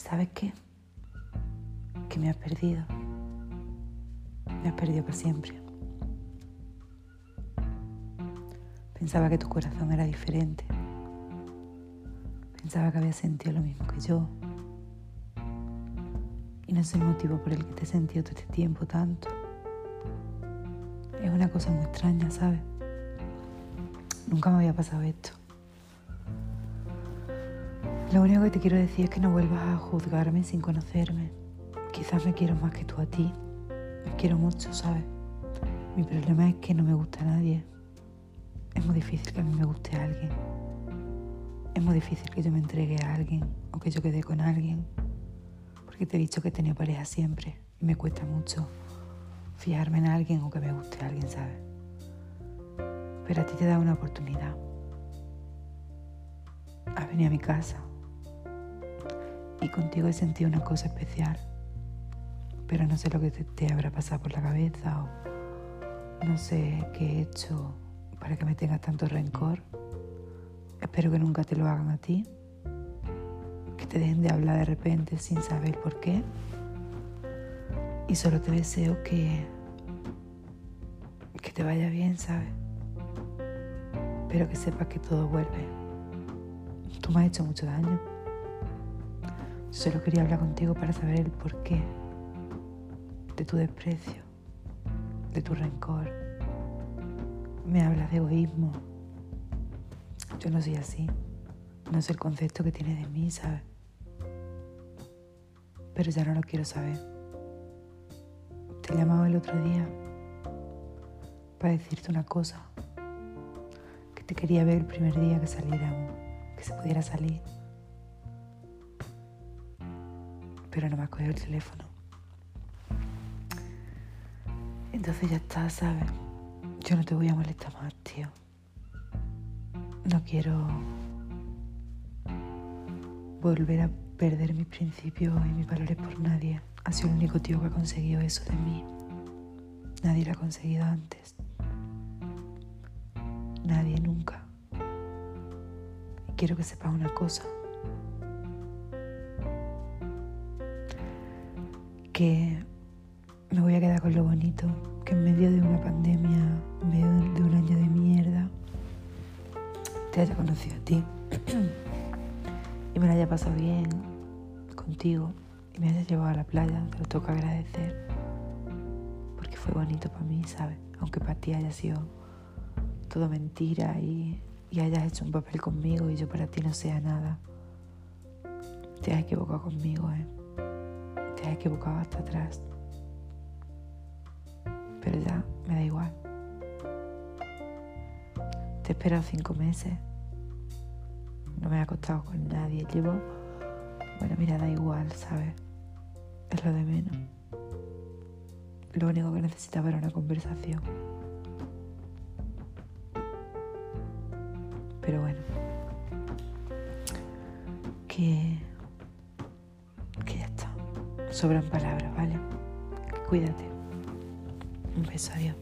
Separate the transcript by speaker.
Speaker 1: ¿Sabes qué? Que me has perdido. Me has perdido para siempre. Pensaba que tu corazón era diferente. Pensaba que había sentido lo mismo que yo. Y no es el motivo por el que te he sentido todo este tiempo tanto. Es una cosa muy extraña, ¿sabes? Nunca me había pasado esto. Lo único que te quiero decir es que no vuelvas a juzgarme sin conocerme. Quizás me quiero más que tú a ti. Me quiero mucho, ¿sabes? Mi problema es que no me gusta a nadie. Es muy difícil que a mí me guste a alguien. Es muy difícil que yo me entregue a alguien o que yo quede con alguien. Porque te he dicho que he tenido pareja siempre y me cuesta mucho fijarme en alguien o que me guste a alguien, ¿sabes? Pero a ti te da una oportunidad. Has venido a mi casa contigo he sentido una cosa especial. Pero no sé lo que te, te habrá pasado por la cabeza o no sé qué he hecho para que me tengas tanto rencor. Espero que nunca te lo hagan a ti. Que te dejen de hablar de repente sin saber por qué. Y solo te deseo que, que te vaya bien, ¿sabes? Pero que sepas que todo vuelve. Tú me has hecho mucho daño. Solo quería hablar contigo para saber el porqué de tu desprecio, de tu rencor me hablas de egoísmo. Yo no soy así. No es el concepto que tienes de mí, ¿sabes? Pero ya no lo quiero saber. Te llamaba el otro día para decirte una cosa. Que te quería ver el primer día que saliéramos, que se pudiera salir. Pero no me has cogido el teléfono. Entonces ya está, ¿sabes? Yo no te voy a molestar más, tío. No quiero volver a perder mis principios y mis valores por nadie. Ha sido el único tío que ha conseguido eso de mí. Nadie lo ha conseguido antes. Nadie nunca. Y quiero que sepas una cosa. Que me voy a quedar con lo bonito, que en medio de una pandemia, en medio de un año de mierda, te haya conocido a ti y me la haya pasado bien contigo y me haya llevado a la playa, te lo tengo que agradecer porque fue bonito para mí, ¿sabes? Aunque para ti haya sido todo mentira y, y hayas hecho un papel conmigo y yo para ti no sea nada. Te has equivocado conmigo, ¿eh? Has equivocado hasta atrás pero ya me da igual. Te he esperado cinco meses. No me he acostado con nadie. Llevo. Bueno, mira, da igual, ¿sabes? Es lo de menos. Lo único que necesitaba era una conversación. Pero bueno. Que. Sobran palabras, ¿vale? Cuídate. Un beso, adiós.